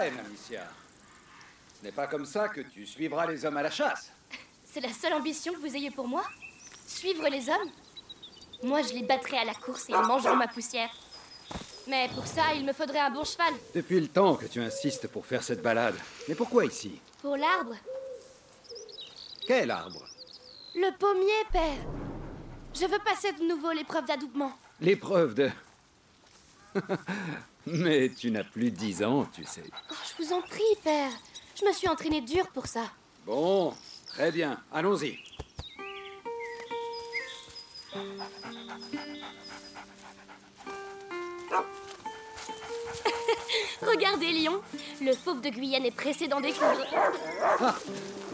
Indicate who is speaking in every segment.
Speaker 1: Amicia. Ce n'est pas comme ça que tu suivras les hommes à la chasse.
Speaker 2: C'est la seule ambition que vous ayez pour moi? Suivre les hommes? Moi, je les battrai à la course et ils mangeront ma poussière. Mais pour ça, il me faudrait un bon cheval.
Speaker 1: Depuis le temps que tu insistes pour faire cette balade. Mais pourquoi ici?
Speaker 2: Pour l'arbre
Speaker 1: Quel arbre?
Speaker 2: Le pommier, père. Je veux passer de nouveau l'épreuve d'adoubement.
Speaker 1: L'épreuve de... Mais tu n'as plus dix ans, tu sais.
Speaker 2: Oh, je vous en prie, père. Je me suis entraîné dur pour ça.
Speaker 1: Bon, très bien. Allons-y.
Speaker 2: Regardez, Lion. Le fauve de Guyenne est pressé d'en découdre.
Speaker 1: Ah,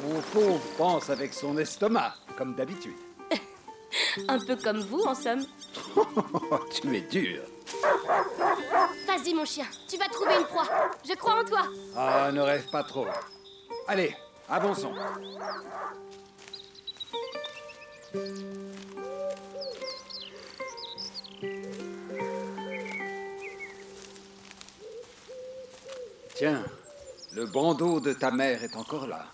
Speaker 1: mon fauve pense avec son estomac, comme d'habitude.
Speaker 2: Un peu comme vous, en somme.
Speaker 1: tu es dur.
Speaker 2: Vas-y, mon chien. Tu vas trouver une proie. Je crois en toi.
Speaker 1: Ah, ne rêve pas trop. Allez, avançons. Tiens, le bandeau de ta mère est encore là.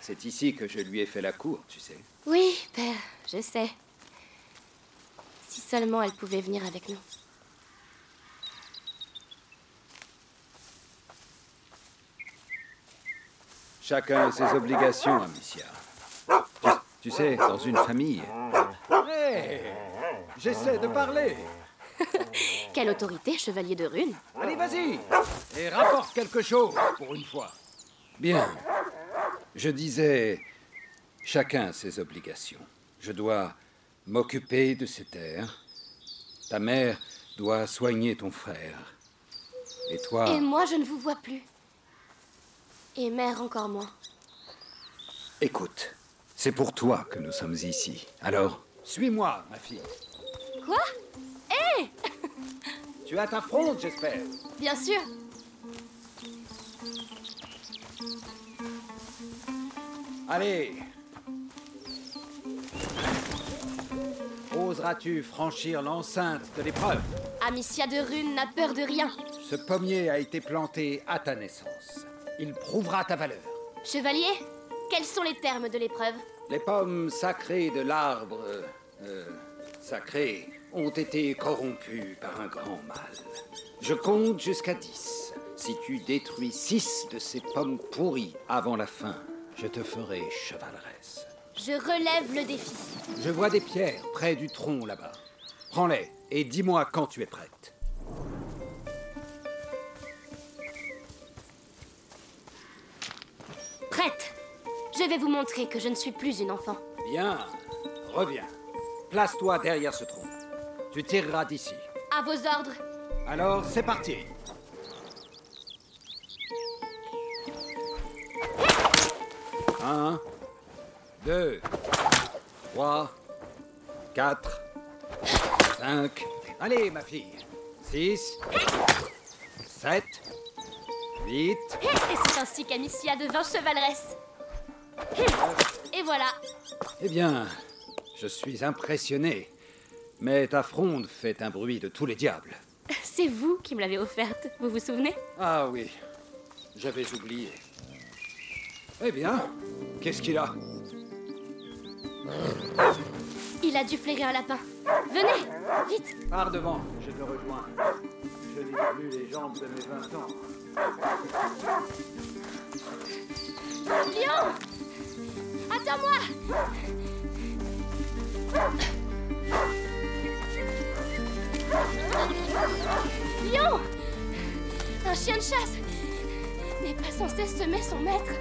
Speaker 1: C'est ici que je lui ai fait la cour, tu sais.
Speaker 2: Oui, père, je sais. Si seulement elle pouvait venir avec nous.
Speaker 1: Chacun a ses obligations, Amicia. Tu, tu sais, dans une famille. Hé J'essaie de parler
Speaker 2: Quelle autorité, chevalier de rune
Speaker 1: Allez, vas-y Et rapporte quelque chose, pour une fois. Bien. Je disais, chacun a ses obligations. Je dois m'occuper de ces terres. Ta mère doit soigner ton frère. Et toi...
Speaker 2: Et moi, je ne vous vois plus. Et mère encore moins.
Speaker 1: Écoute, c'est pour toi que nous sommes ici. Alors, suis-moi, ma fille.
Speaker 2: Quoi? Hé
Speaker 1: Tu as ta fronde, j'espère.
Speaker 2: Bien sûr.
Speaker 1: Allez. Oseras-tu franchir l'enceinte de l'épreuve?
Speaker 2: Amicia de Rune n'a peur de rien.
Speaker 1: Ce pommier a été planté à ta naissance. Il prouvera ta valeur.
Speaker 2: Chevalier, quels sont les termes de l'épreuve?
Speaker 1: Les pommes sacrées de l'arbre euh, sacré ont été corrompues par un grand mal. Je compte jusqu'à dix. Si tu détruis six de ces pommes pourries avant la fin, je te ferai chevaleresse.
Speaker 2: Je relève le défi.
Speaker 1: Je vois des pierres près du tronc là-bas. Prends-les et dis-moi quand tu es. Prête.
Speaker 2: Je vais vous montrer que je ne suis plus une enfant.
Speaker 1: Bien, reviens. Place-toi derrière ce tronc. Tu tireras d'ici.
Speaker 2: À vos ordres.
Speaker 1: Alors, c'est parti. Un, deux, trois, quatre, cinq. Allez, ma fille. Six, sept, huit.
Speaker 2: Et c'est ainsi qu'Amicia devint chevaleresse. Et voilà.
Speaker 1: Eh bien, je suis impressionné. Mais ta fronde fait un bruit de tous les diables.
Speaker 2: C'est vous qui me l'avez offerte, vous vous souvenez?
Speaker 1: Ah oui, j'avais oublié. Eh bien, qu'est-ce qu'il a?
Speaker 2: Il a dû flairer un lapin. Venez, vite
Speaker 1: Pars devant, je te rejoins. Je n'ai plus les jambes de mes 20 ans.
Speaker 2: Lion Attends-moi. Lion. Un chien de chasse. N'est pas censé semer son maître.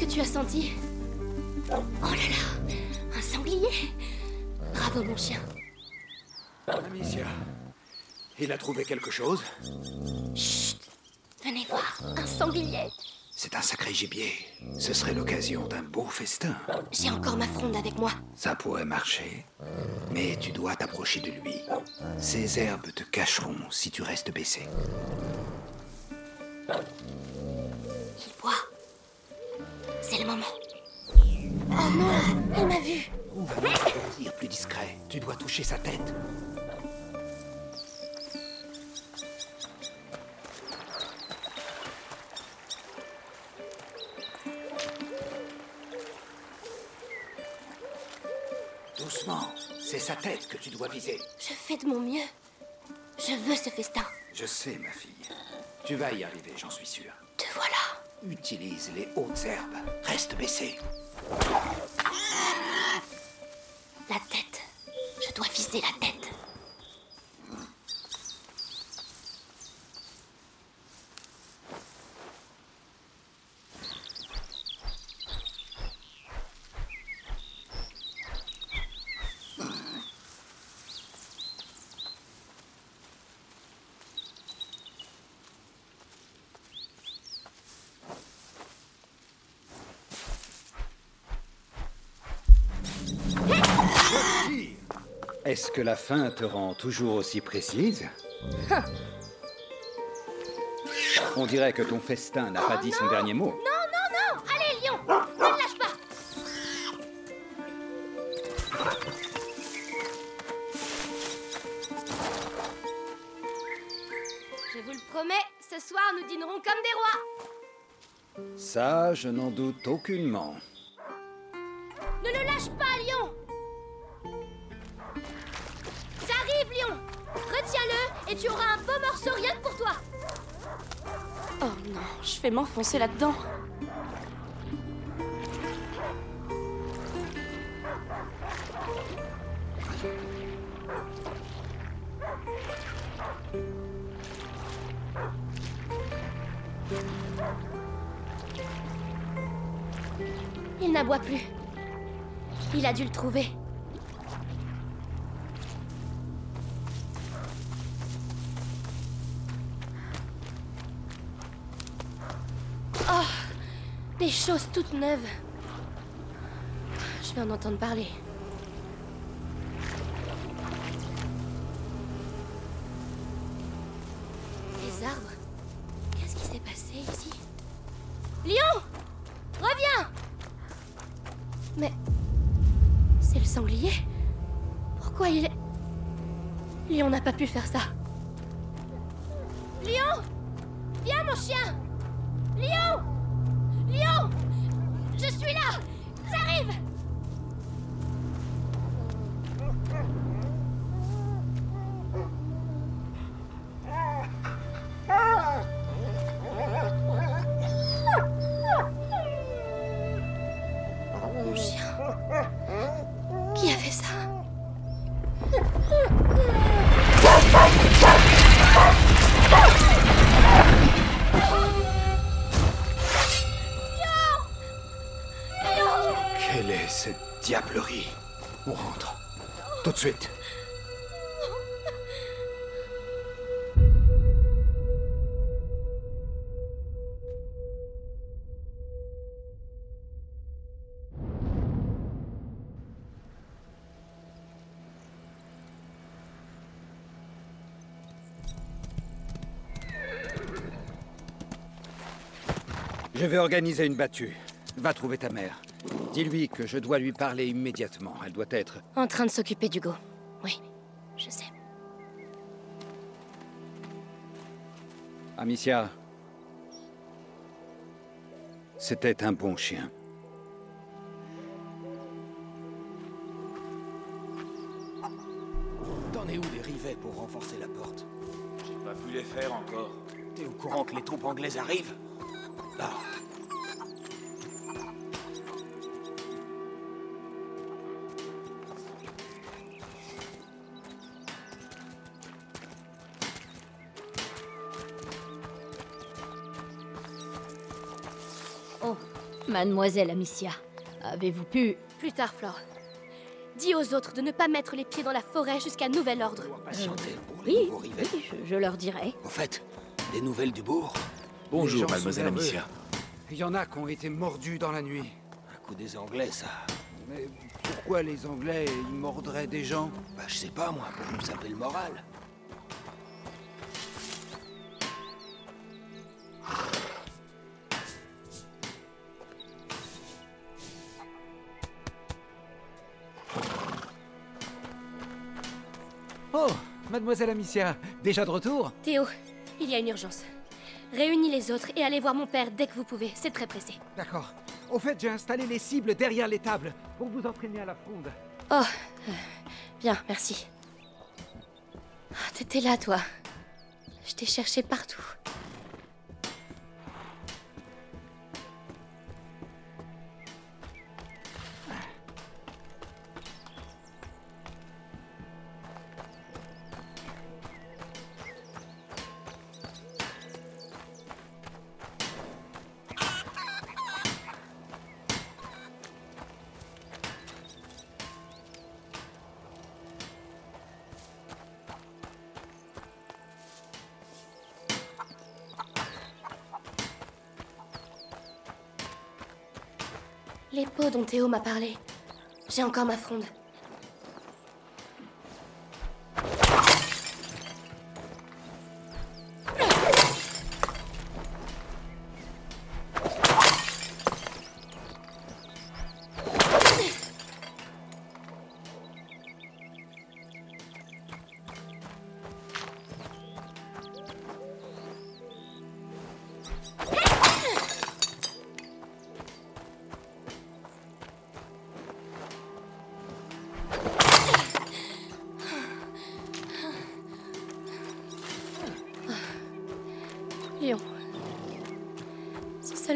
Speaker 2: Que tu as senti Oh là là Un sanglier Bravo mon chien.
Speaker 1: Amicia, il a trouvé quelque chose
Speaker 2: Chut Venez voir, un sanglier.
Speaker 1: C'est un sacré gibier. Ce serait l'occasion d'un beau festin.
Speaker 2: J'ai encore ma fronde avec moi.
Speaker 1: Ça pourrait marcher. Mais tu dois t'approcher de lui. Ces herbes te cacheront si tu restes baissé.
Speaker 2: C'est le moment. Oh non, elle m'a vu.
Speaker 1: Dire plus discret. Tu dois toucher sa tête. Doucement. C'est sa tête que tu dois viser.
Speaker 2: Je fais de mon mieux. Je veux ce festin.
Speaker 1: Je sais, ma fille. Tu vas y arriver, j'en suis sûr.
Speaker 2: Te voilà.
Speaker 1: Utilise les hautes herbes. Reste baissé.
Speaker 2: La tête. Je dois viser la tête.
Speaker 1: Est-ce que la faim te rend toujours aussi précise On dirait que ton festin n'a pas dit son dernier mot.
Speaker 2: Non, non, non Allez, lion Ne le lâche pas Je vous le promets, ce soir nous dînerons comme des rois
Speaker 1: Ça, je n'en doute aucunement.
Speaker 3: Non, je vais m'enfoncer là-dedans.
Speaker 2: Il n'aboie plus. Il a dû le trouver. Des choses toutes neuves. Je vais en entendre parler. Les arbres Qu'est-ce qui s'est passé ici? Lion Reviens Mais. C'est le sanglier Pourquoi il est. Lion n'a pas pu faire ça. Lion Viens, mon chien Lion Lion Je suis là
Speaker 1: Je vais organiser une battue. Va trouver ta mère. Dis-lui que je dois lui parler immédiatement. Elle doit être...
Speaker 2: En train de s'occuper d'Hugo. Oui, je sais.
Speaker 1: Amicia. C'était un bon chien.
Speaker 4: T'en es où les rivets pour renforcer la porte?
Speaker 5: J'ai pas pu les faire encore.
Speaker 4: T'es au courant que les troupes anglaises arrivent?
Speaker 6: Mademoiselle Amicia, avez-vous pu...
Speaker 2: Plus tard, Flore. Dis aux autres de ne pas mettre les pieds dans la forêt jusqu'à nouvel ordre.
Speaker 4: patienter pour les
Speaker 6: Oui, oui, je, je leur dirai.
Speaker 4: Au fait, des nouvelles du bourg
Speaker 5: Bonjour, mademoiselle. Amicia.
Speaker 1: Il y en a qui ont été mordus dans la nuit.
Speaker 4: Un coup des Anglais, ça.
Speaker 1: Mais pourquoi les Anglais, ils mordraient des gens?
Speaker 4: Bah, je sais pas, moi, pour nous saper le moral.
Speaker 1: Mademoiselle Amicia, déjà de retour
Speaker 2: Théo, il y a une urgence. Réunis les autres et allez voir mon père dès que vous pouvez, c'est très pressé.
Speaker 1: D'accord. Au fait, j'ai installé les cibles derrière les tables pour vous entraîner à la fronde.
Speaker 2: Oh, euh, bien, merci. Ah, T'étais là, toi. Je t'ai cherché partout. Les pots dont Théo m'a parlé. J'ai encore ma fronde.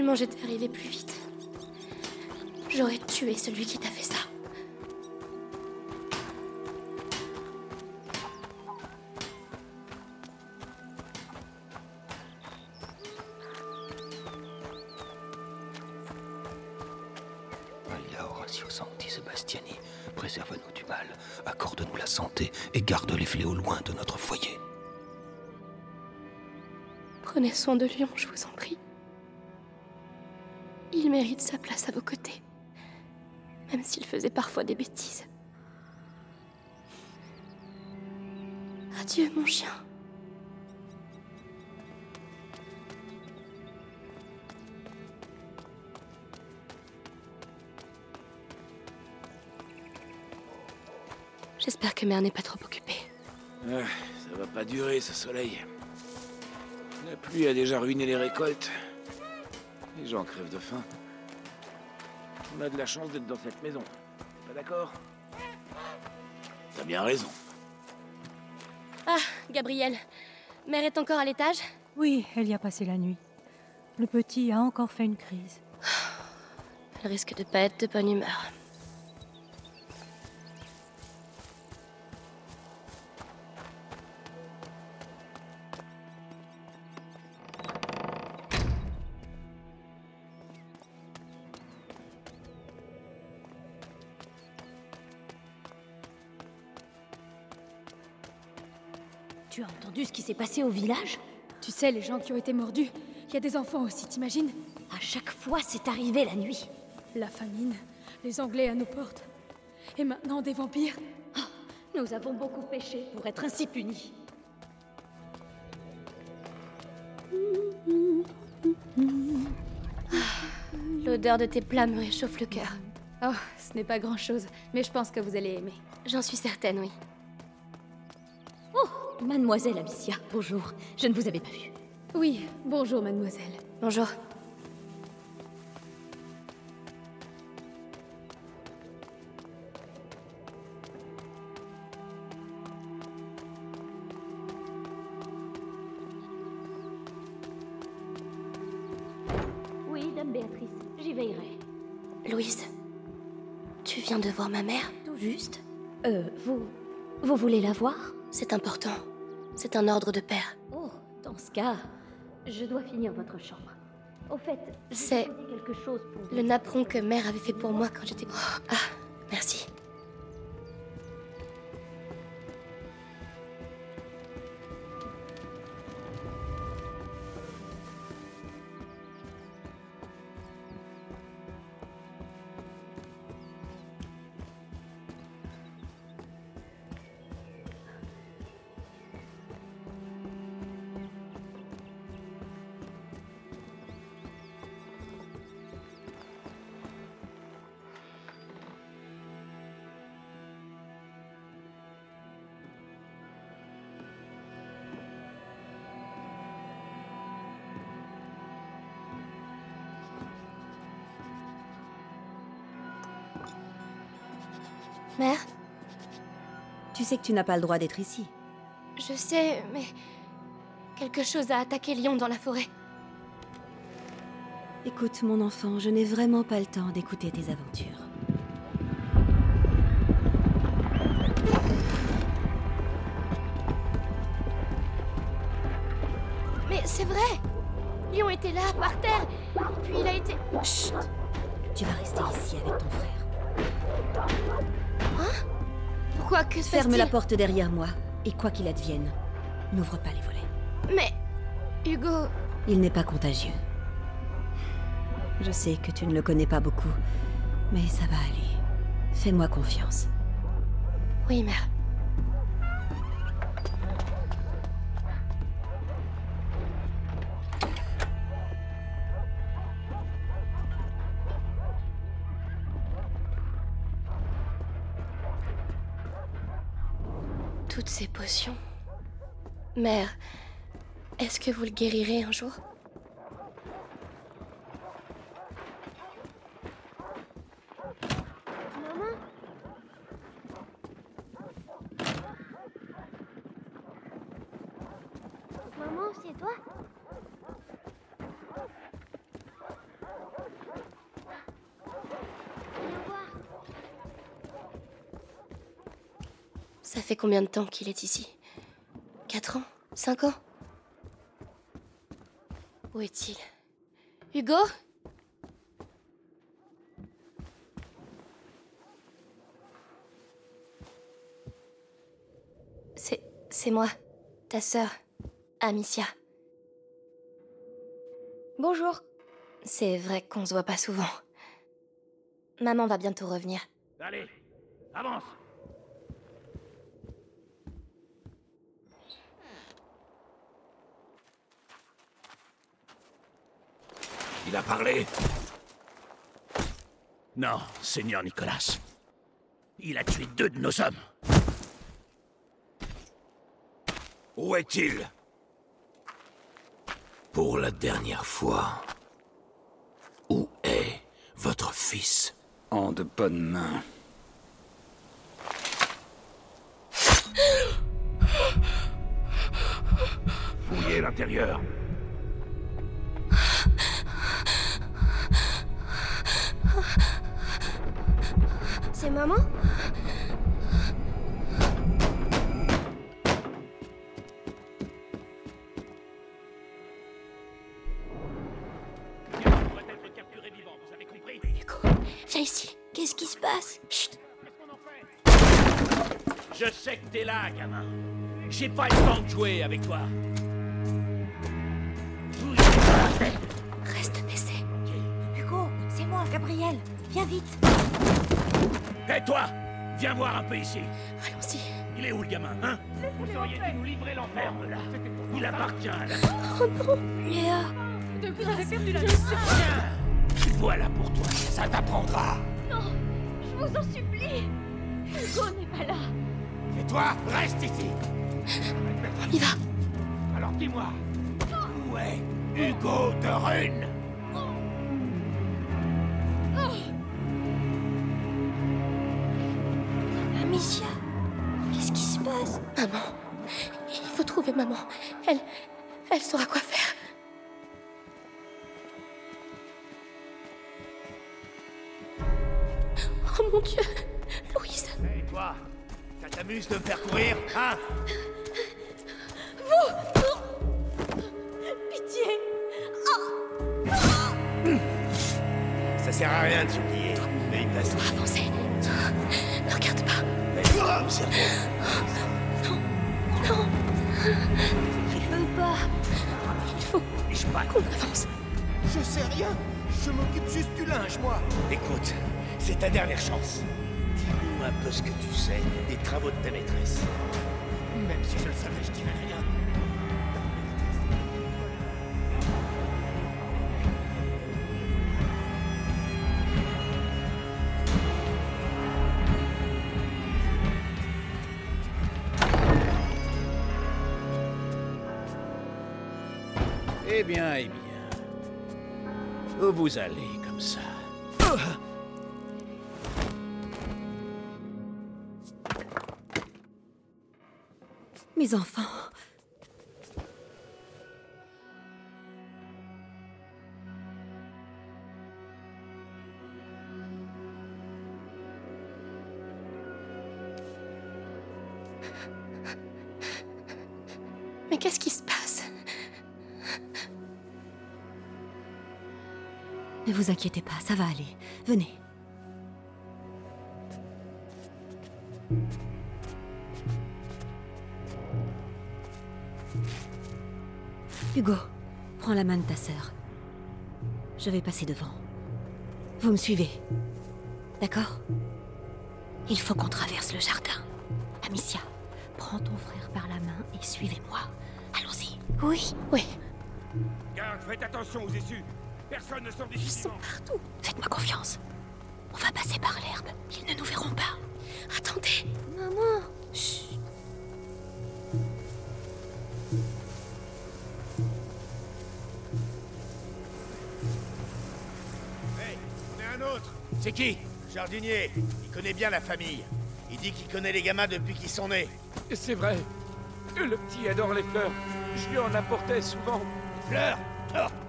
Speaker 2: Seulement j'étais arrivé plus vite. J'aurais tué celui qui t'a fait ça.
Speaker 4: Sancti Sebastiani, préserve-nous du mal, accorde-nous la santé et garde les fléaux loin de notre foyer.
Speaker 2: Prenez soin de Léon, je vous des bêtises. Adieu, mon chien. J'espère que mère n'est pas trop occupée.
Speaker 5: Ah, ça va pas durer ce soleil. La pluie a déjà ruiné les récoltes. Les gens crèvent de faim. On a de la chance d'être dans cette maison. Pas d'accord T'as bien raison.
Speaker 2: Ah, Gabriel. Mère est encore à l'étage?
Speaker 7: Oui, elle y a passé la nuit. Le petit a encore fait une crise.
Speaker 2: Elle risque de pas être de bonne humeur.
Speaker 6: Qui s'est passé au village
Speaker 3: Tu sais, les gens qui ont été mordus, il y a des enfants aussi, t'imagines
Speaker 6: À chaque fois, c'est arrivé la nuit.
Speaker 3: La famine, les Anglais à nos portes. Et maintenant, des vampires
Speaker 6: Nous avons beaucoup péché pour être ainsi punis.
Speaker 2: L'odeur de tes plats me réchauffe le cœur.
Speaker 3: Oh, ce n'est pas grand-chose, mais je pense que vous allez aimer.
Speaker 2: J'en suis certaine, oui.
Speaker 6: Mademoiselle Amicia, bonjour. Je ne vous avais pas vue.
Speaker 3: Oui, bonjour, mademoiselle.
Speaker 2: Bonjour.
Speaker 6: Oui, dame Béatrice, j'y veillerai.
Speaker 2: Louise, tu viens de voir ma mère
Speaker 6: Tout juste? Euh, vous. Vous voulez la voir?
Speaker 2: C'est important. C'est un ordre de père.
Speaker 6: Oh, dans ce cas, je dois finir votre chambre. Au fait,
Speaker 2: C'est
Speaker 6: quelque chose pour vous.
Speaker 2: le napperon que mère avait fait pour moi quand j'étais... Oh, ah, merci.
Speaker 8: Tu sais que tu n'as pas le droit d'être ici.
Speaker 2: Je sais, mais... Quelque chose a attaqué Lyon dans la forêt.
Speaker 8: Écoute, mon enfant, je n'ai vraiment pas le temps d'écouter tes aventures.
Speaker 2: Mais c'est vrai Lion était là, par terre, et puis il a été...
Speaker 8: Chut Tu vas rester ici avec ton frère.
Speaker 2: Que se
Speaker 8: Ferme la porte derrière moi, et quoi qu'il advienne, n'ouvre pas les volets.
Speaker 2: Mais... Hugo...
Speaker 8: Il n'est pas contagieux. Je sais que tu ne le connais pas beaucoup, mais ça va aller. Fais-moi confiance.
Speaker 2: Oui, mère. Ces potions. Mère, est-ce que vous le guérirez un jour? Maman Maman, c'est toi? Fait combien de temps qu'il est ici Quatre ans Cinq ans Où est-il Hugo C'est. c'est moi, ta sœur, Amicia. Bonjour. C'est vrai qu'on se voit pas souvent. Maman va bientôt revenir.
Speaker 9: Allez, avance Il a parlé
Speaker 5: Non, Seigneur Nicolas. Il a tué deux de nos hommes.
Speaker 9: Où est-il?
Speaker 10: Pour la dernière fois, où est votre fils?
Speaker 1: En de bonnes mains.
Speaker 9: Fouillez l'intérieur.
Speaker 2: Hugo, viens ici. Qu'est-ce qui se passe? Chut
Speaker 5: Je sais que t'es là, gamin. J'ai pas le temps de jouer avec toi.
Speaker 2: Reste baissé.
Speaker 8: Hugo, c'est moi, Gabriel. Viens vite.
Speaker 5: Et toi Viens voir un peu ici.
Speaker 2: Allons-y.
Speaker 5: Il est où le gamin, hein? Vous auriez dû nous livrer l'enferme, là? Il appartient à la...
Speaker 2: Oh non Léa
Speaker 6: De grâce, perdu la
Speaker 5: Tiens Voilà pour toi, ça t'apprendra.
Speaker 6: Non Je vous en supplie Hugo n'est pas là
Speaker 5: Et toi, reste ici.
Speaker 2: Y va
Speaker 5: Alors dis-moi, où est Hugo de Rune?
Speaker 2: Maman. Elle. Elle saura quoi faire. Oh mon dieu Louise
Speaker 5: Et toi Ça t'amuse de me faire courir, hein?
Speaker 6: Pitié
Speaker 5: Ça sert à rien de s'oublier. Mais il passe
Speaker 2: Avancez Ne regarde pas
Speaker 5: Mets-toi au cerveau.
Speaker 2: Non Je veux pas Il faut
Speaker 5: Je pas
Speaker 2: qu'on avance.
Speaker 11: Je sais rien. Je m'occupe juste du linge, moi.
Speaker 5: Écoute, c'est ta dernière chance. Dis-nous un peu ce que tu sais des travaux de ta maîtresse.
Speaker 11: Même si je le savais, je dirais rien.
Speaker 5: vous allez comme ça
Speaker 8: Mes enfants.
Speaker 2: Mais qu'est-ce qui se passe?
Speaker 8: Ne vous inquiétez pas, ça va aller. Venez. Hugo, prends la main de ta sœur. Je vais passer devant. Vous me suivez. D'accord? Il faut qu'on traverse le jardin. Amicia, prends ton frère par la main et suivez-moi. Allons-y.
Speaker 2: Oui, oui.
Speaker 12: Garde, faites attention aux issues. Personne ne sort.
Speaker 2: Ils sont partout.
Speaker 8: Faites-moi confiance. On va passer par l'herbe. Ils ne nous verront pas.
Speaker 2: Attendez. Maman. Chut.
Speaker 11: Hey, on est un autre. C'est qui? Jardinier. Il connaît bien la famille. Il dit qu'il connaît les gamins depuis qu'ils sont nés.
Speaker 5: C'est vrai. Le petit adore les fleurs. Je lui en apportais souvent.
Speaker 11: Fleurs Oh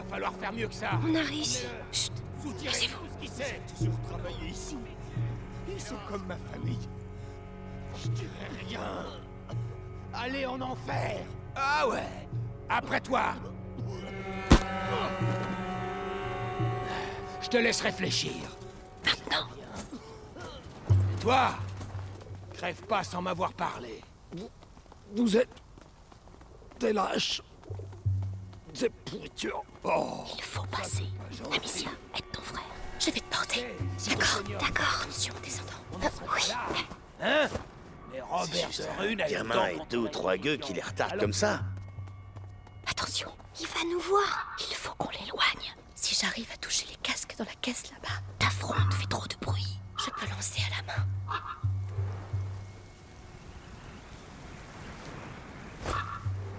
Speaker 11: Va falloir faire mieux que ça.
Speaker 2: On a réussi. Chut.
Speaker 11: Soutirez tout ce qu'il sait. Toujours ici. Ils sont comme ma famille. Je dirais rien. Allez en enfer. Ah ouais. Après toi. Je te laisse réfléchir.
Speaker 8: Maintenant.
Speaker 11: Et toi Crève pas sans m'avoir parlé.
Speaker 5: Vous êtes des lâches. Des pourritures. Oh.
Speaker 8: Il faut passer. Amicia, aide ton frère.
Speaker 2: Je vais te porter. D'accord, d'accord. Attention, descendant. Ah, oui.
Speaker 11: Hein? Mais Robert de Rune a
Speaker 13: Gamin et deux ou trois gueux qui les retardent comme ça.
Speaker 8: Attention,
Speaker 2: Il va nous voir.
Speaker 8: il faut qu'on l'éloigne.
Speaker 2: Si j'arrive à toucher les casques dans la caisse là-bas,
Speaker 8: Ta fronde fait trop de bruit.
Speaker 2: je peux lancer à la main.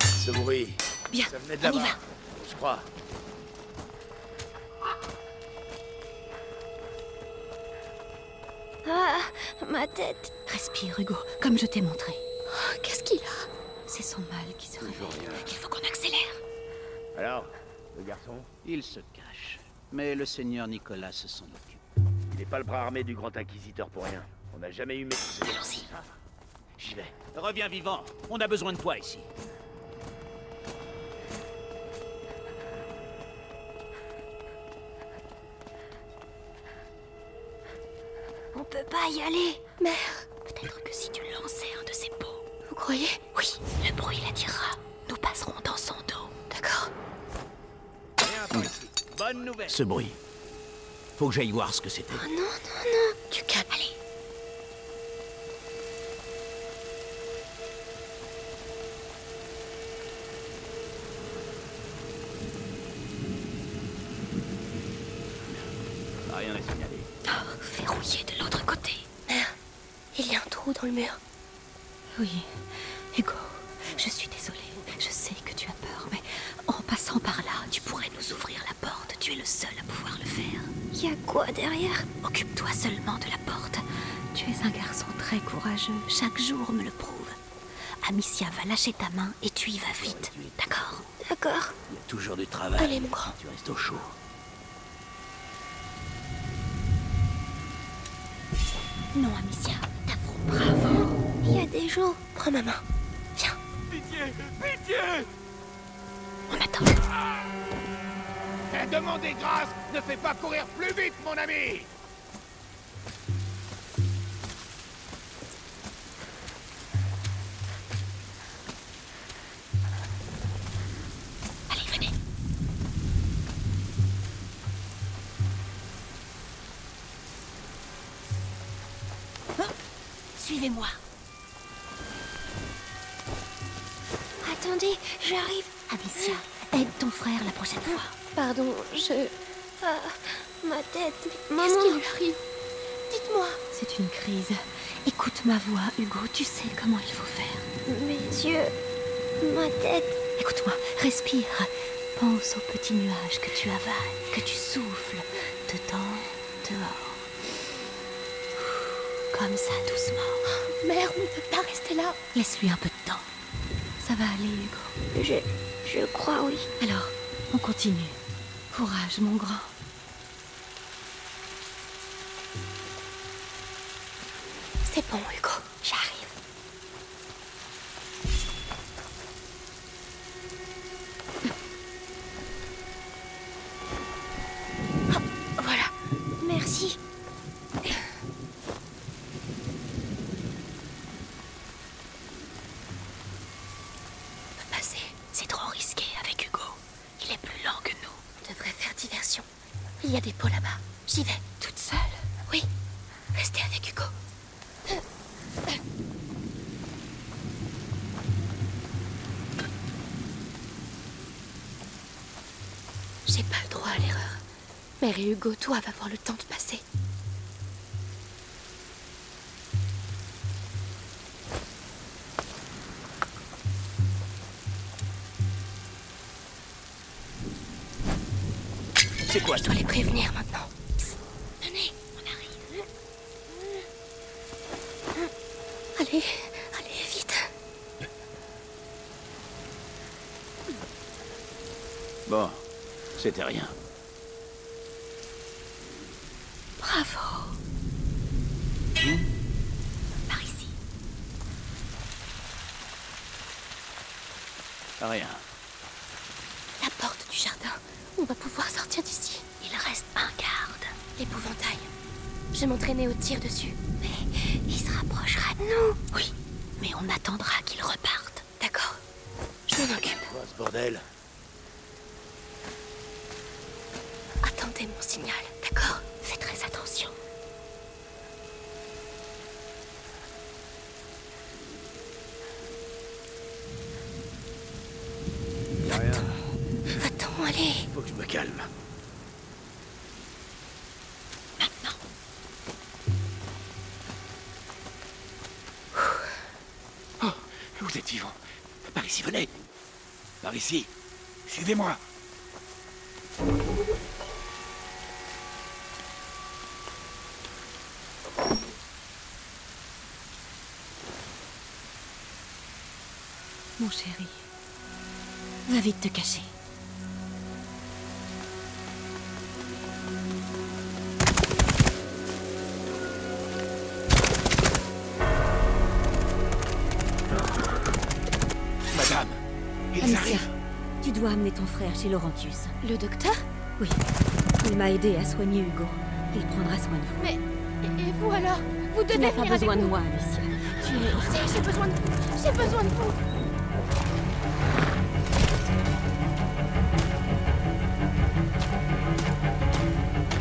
Speaker 13: Ce bruit,
Speaker 8: Bien,
Speaker 13: ça venait de
Speaker 8: on y
Speaker 13: là-bas.
Speaker 8: va.
Speaker 13: Je crois.
Speaker 2: Ah, ma tête.
Speaker 8: Respire, Hugo, comme je t'ai montré.
Speaker 2: Oh, Qu'est-ce qu'il a?
Speaker 8: C'est son mal qui se réveille. Il faut qu'on accélère.
Speaker 13: Alors, le garçon?
Speaker 14: Il se cache. Mais le seigneur Nicolas s'en occupe.
Speaker 13: Il n'est pas le bras armé du grand inquisiteur pour rien. On n'a jamais eu maîtrisé.
Speaker 8: Allons-y.
Speaker 13: J'y vais.
Speaker 14: Reviens vivant. On a besoin de toi ici.
Speaker 2: On peut pas y aller. Mère,
Speaker 8: Peut-être que si tu lançais un de ces pots.
Speaker 2: vous croyez?
Speaker 8: Oui, le bruit l'attirera. Nous passerons dans son dos.
Speaker 2: D'accord.
Speaker 14: Bonne nouvelle. Ce bruit. Faut que j'aille voir ce que c'était.
Speaker 2: Oh non, non, non. Tu calmes.
Speaker 8: Allez,
Speaker 2: dans le mur.
Speaker 8: Oui, Hugo, je suis désolée. Je sais que tu as peur, mais en passant par là, tu pourrais nous ouvrir la porte. Tu es le seul à pouvoir le faire.
Speaker 2: Y a quoi derrière?
Speaker 8: Occupe-toi seulement de la porte. Tu es un garçon très courageux. Chaque jour me le prouve. Amicia va lâcher ta main et tu y vas vite. D'accord?
Speaker 2: D'accord.
Speaker 14: Il y a toujours du travail.
Speaker 2: Allez, mon grand.
Speaker 14: Tu restes au chaud.
Speaker 8: Non, Amicia.
Speaker 2: Prends ma main. Viens.
Speaker 11: Pitié Pitié
Speaker 8: On attend.
Speaker 11: Eh, Demandez grâce Ne fais pas courir plus vite, mon ami
Speaker 2: j'arrive.
Speaker 8: Amicia, aide ton frère la prochaine fois.
Speaker 2: Pardon, je. Ah, ma tête. Qu'est-ce qui lui arrive? Dites-moi.
Speaker 8: C'est une crise. Écoute ma voix, Hugo, tu sais comment il faut faire.
Speaker 2: Mes yeux. Ma tête.
Speaker 8: Écoute-moi, respire. Pense aux petits nuages que tu avales, que tu souffles, dedans, dehors. Comme ça, doucement.
Speaker 2: Oh, merde, ne peut pas rester là.
Speaker 8: Laisse-lui un peu de temps. Ça va aller, Hugo.
Speaker 2: Je. Crois, oui.
Speaker 8: Alors, on continue. Courage, mon grand.
Speaker 2: C'est bon, Hugo. Et Hugo doivent avoir le temps de passer.
Speaker 11: C'est quoi
Speaker 2: Je dois les prévenir maintenant. Venez, on arrive. Allez, allez, vite.
Speaker 5: Bon, c'était rien. vous êtes vivant. Par ici, venez. Par ici. Suivez-moi.
Speaker 8: Mon chéri, va vite te cacher. dois amener ton frère chez Laurentius.
Speaker 2: Le docteur?
Speaker 8: Oui. Il m'a aidé à soigner Hugo. Il prendra soin de vous.
Speaker 2: Mais... Et vous alors? Vous devez Tu
Speaker 8: n'as pas besoin de moi, Alicia. Tu es...
Speaker 2: Si, j'ai besoin de vous. J'ai besoin de vous.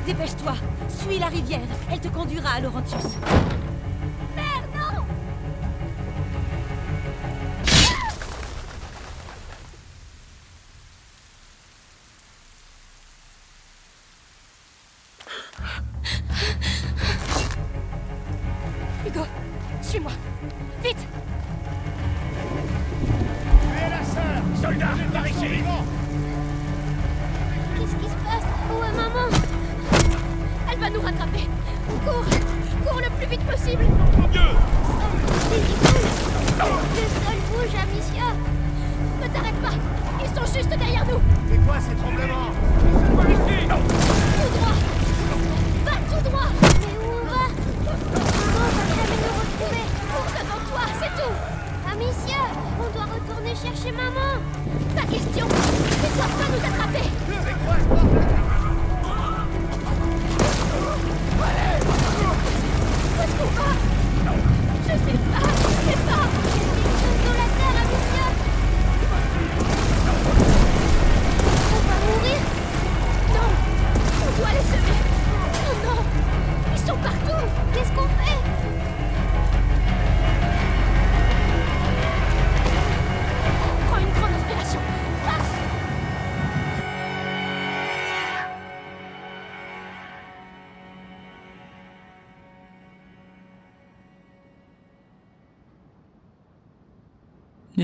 Speaker 8: Dépêche-toi. Suis la rivière. Elle te conduira à Laurentius.